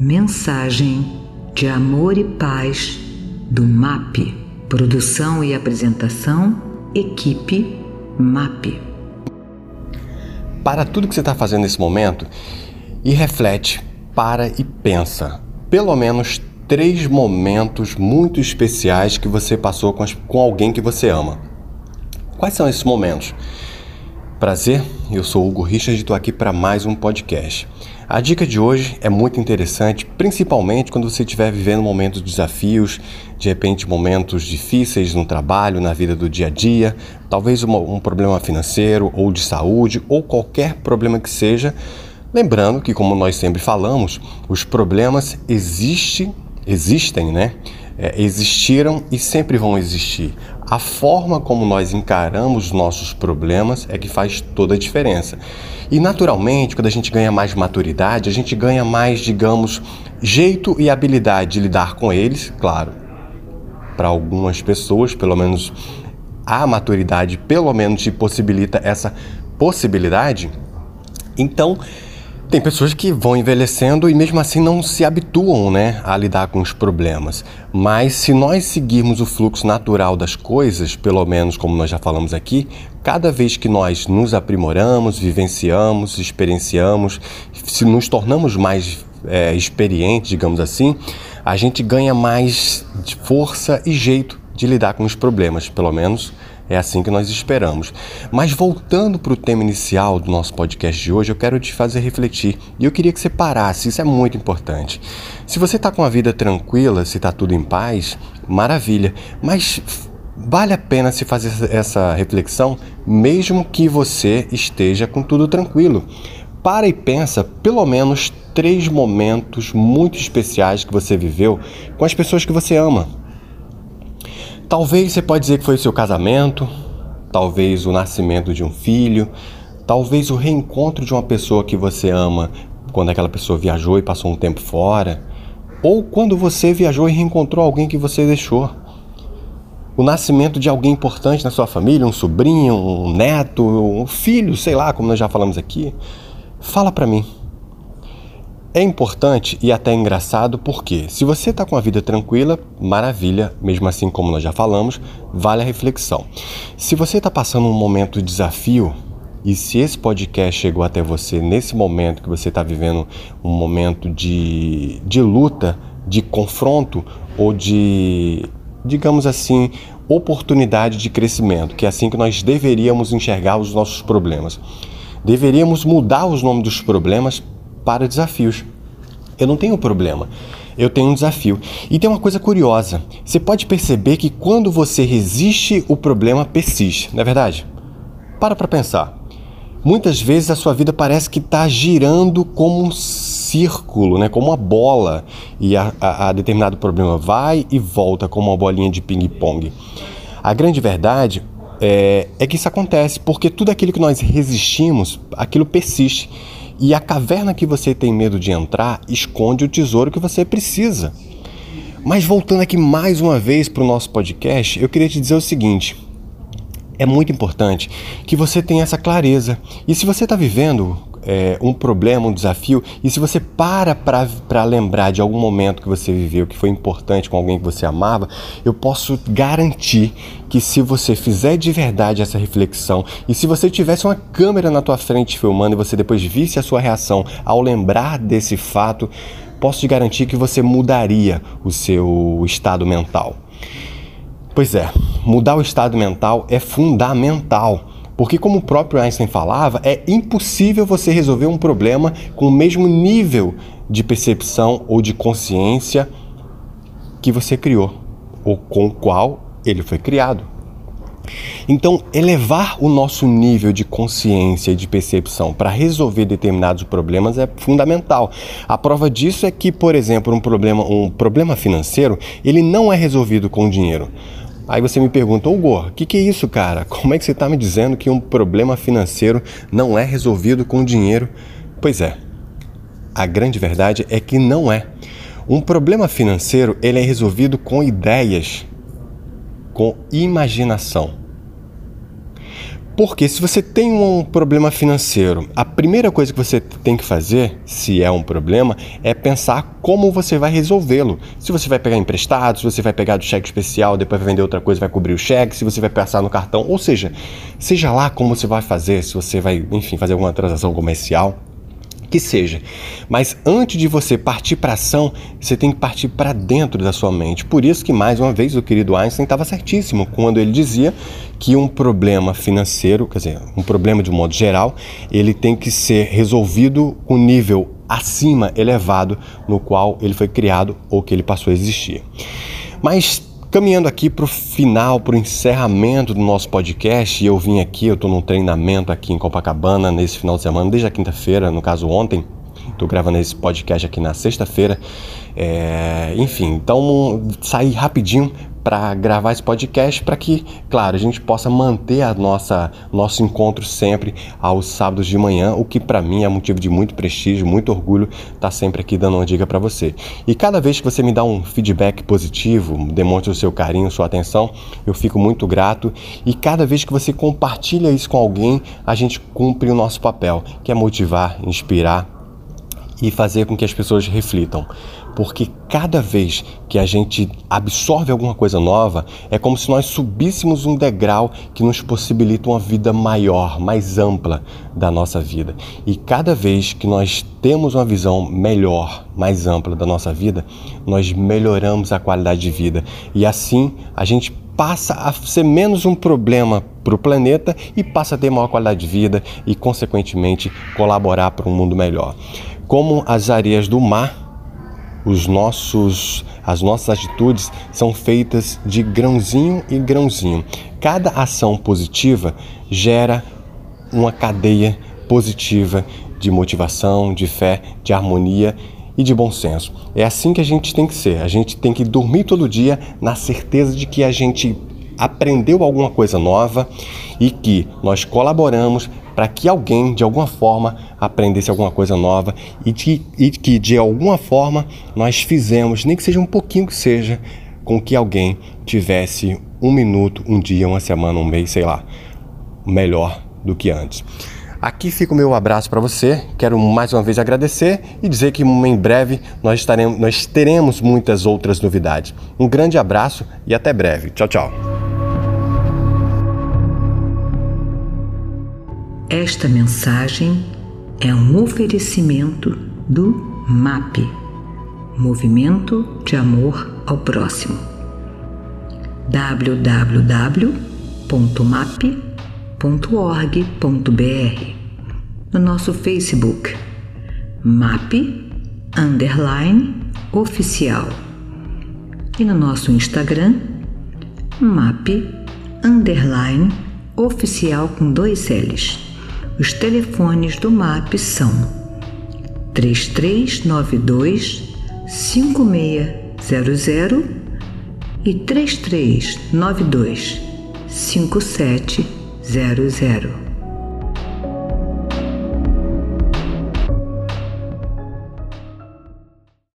Mensagem de amor e paz do MAP. Produção e apresentação, equipe MAP. Para tudo que você está fazendo nesse momento e reflete, para e pensa. Pelo menos três momentos muito especiais que você passou com, as, com alguém que você ama. Quais são esses momentos? Prazer, eu sou Hugo Richard e estou aqui para mais um podcast. A dica de hoje é muito interessante, principalmente quando você estiver vivendo momentos de desafios, de repente momentos difíceis no trabalho, na vida do dia a dia, talvez um, um problema financeiro ou de saúde ou qualquer problema que seja. Lembrando que, como nós sempre falamos, os problemas existem, existem, né? É, existiram e sempre vão existir. A forma como nós encaramos nossos problemas é que faz toda a diferença. E naturalmente, quando a gente ganha mais maturidade, a gente ganha mais, digamos, jeito e habilidade de lidar com eles, claro. Para algumas pessoas, pelo menos a maturidade pelo menos te possibilita essa possibilidade. Então, tem pessoas que vão envelhecendo e mesmo assim não se habituam né, a lidar com os problemas. Mas se nós seguirmos o fluxo natural das coisas, pelo menos como nós já falamos aqui, cada vez que nós nos aprimoramos, vivenciamos, experienciamos, se nos tornamos mais é, experientes, digamos assim, a gente ganha mais força e jeito de lidar com os problemas, pelo menos é assim que nós esperamos. Mas voltando para o tema inicial do nosso podcast de hoje, eu quero te fazer refletir. E eu queria que você parasse, isso é muito importante. Se você está com a vida tranquila, se está tudo em paz, maravilha. Mas vale a pena se fazer essa reflexão, mesmo que você esteja com tudo tranquilo. Para e pensa pelo menos três momentos muito especiais que você viveu com as pessoas que você ama. Talvez você pode dizer que foi o seu casamento, talvez o nascimento de um filho, talvez o reencontro de uma pessoa que você ama quando aquela pessoa viajou e passou um tempo fora, ou quando você viajou e reencontrou alguém que você deixou. O nascimento de alguém importante na sua família, um sobrinho, um neto, um filho, sei lá, como nós já falamos aqui. Fala para mim. É importante e até engraçado porque, se você está com a vida tranquila, maravilha, mesmo assim como nós já falamos, vale a reflexão. Se você está passando um momento de desafio, e se esse podcast chegou até você nesse momento que você está vivendo um momento de, de luta, de confronto ou de, digamos assim, oportunidade de crescimento, que é assim que nós deveríamos enxergar os nossos problemas. Deveríamos mudar os nomes dos problemas para desafios. Eu não tenho problema, eu tenho um desafio. E tem uma coisa curiosa: você pode perceber que quando você resiste, o problema persiste, não é verdade? Para para pensar. Muitas vezes a sua vida parece que está girando como um círculo, né? como uma bola, e a, a, a determinado problema vai e volta como uma bolinha de ping-pong. A grande verdade é, é que isso acontece porque tudo aquilo que nós resistimos, aquilo persiste. E a caverna que você tem medo de entrar esconde o tesouro que você precisa. Mas voltando aqui mais uma vez para o nosso podcast, eu queria te dizer o seguinte: é muito importante que você tenha essa clareza. E se você está vivendo é, um problema, um desafio, e se você para para lembrar de algum momento que você viveu que foi importante com alguém que você amava, eu posso garantir que se você fizer de verdade essa reflexão e se você tivesse uma câmera na tua frente filmando e você depois visse a sua reação ao lembrar desse fato, posso te garantir que você mudaria o seu estado mental. Pois é, mudar o estado mental é fundamental porque, como o próprio Einstein falava, é impossível você resolver um problema com o mesmo nível de percepção ou de consciência que você criou, ou com o qual ele foi criado. Então, elevar o nosso nível de consciência e de percepção para resolver determinados problemas é fundamental. A prova disso é que, por exemplo, um problema, um problema financeiro, ele não é resolvido com dinheiro. Aí você me pergunta, Hugo, o que, que é isso, cara? Como é que você está me dizendo que um problema financeiro não é resolvido com dinheiro? Pois é, a grande verdade é que não é. Um problema financeiro ele é resolvido com ideias, com imaginação. Porque se você tem um problema financeiro, a primeira coisa que você tem que fazer, se é um problema, é pensar como você vai resolvê-lo. Se você vai pegar emprestado, se você vai pegar do cheque especial, depois vai vender outra coisa, vai cobrir o cheque, se você vai passar no cartão, ou seja, seja lá como você vai fazer, se você vai, enfim, fazer alguma transação comercial, que seja. Mas antes de você partir para ação, você tem que partir para dentro da sua mente. Por isso que mais uma vez o querido Einstein estava certíssimo quando ele dizia que um problema financeiro, quer dizer, um problema de um modo geral, ele tem que ser resolvido com nível acima, elevado, no qual ele foi criado ou que ele passou a existir. Mas Caminhando aqui para o final, para o encerramento do nosso podcast, e eu vim aqui, eu estou num treinamento aqui em Copacabana nesse final de semana, desde a quinta-feira, no caso ontem, estou gravando esse podcast aqui na sexta-feira. É, enfim, então saí rapidinho para gravar esse podcast para que, claro, a gente possa manter a nossa nosso encontro sempre aos sábados de manhã, o que para mim é motivo de muito prestígio, muito orgulho estar tá sempre aqui dando uma dica para você. E cada vez que você me dá um feedback positivo, demonstra o seu carinho, sua atenção, eu fico muito grato. E cada vez que você compartilha isso com alguém, a gente cumpre o nosso papel, que é motivar, inspirar e fazer com que as pessoas reflitam. Porque cada vez que a gente absorve alguma coisa nova, é como se nós subíssemos um degrau que nos possibilita uma vida maior, mais ampla da nossa vida. E cada vez que nós temos uma visão melhor, mais ampla da nossa vida, nós melhoramos a qualidade de vida. E assim a gente passa a ser menos um problema para o planeta e passa a ter maior qualidade de vida e, consequentemente, colaborar para um mundo melhor como as areias do mar, os nossos, as nossas atitudes são feitas de grãozinho e grãozinho. Cada ação positiva gera uma cadeia positiva de motivação, de fé, de harmonia e de bom senso. É assim que a gente tem que ser. A gente tem que dormir todo dia na certeza de que a gente aprendeu alguma coisa nova e que nós colaboramos para que alguém, de alguma forma, aprendesse alguma coisa nova e que, e que, de alguma forma, nós fizemos, nem que seja um pouquinho que seja, com que alguém tivesse um minuto, um dia, uma semana, um mês, sei lá, melhor do que antes. Aqui fica o meu abraço para você. Quero mais uma vez agradecer e dizer que em breve nós, estaremos, nós teremos muitas outras novidades. Um grande abraço e até breve. Tchau, tchau. Esta mensagem é um oferecimento do MAP Movimento de Amor ao Próximo. www.map.org.br No nosso Facebook MAP Underline Oficial e no nosso Instagram MAP Underline Oficial com dois L's. Os telefones do MAP são 3392 5600 e 3392 5700.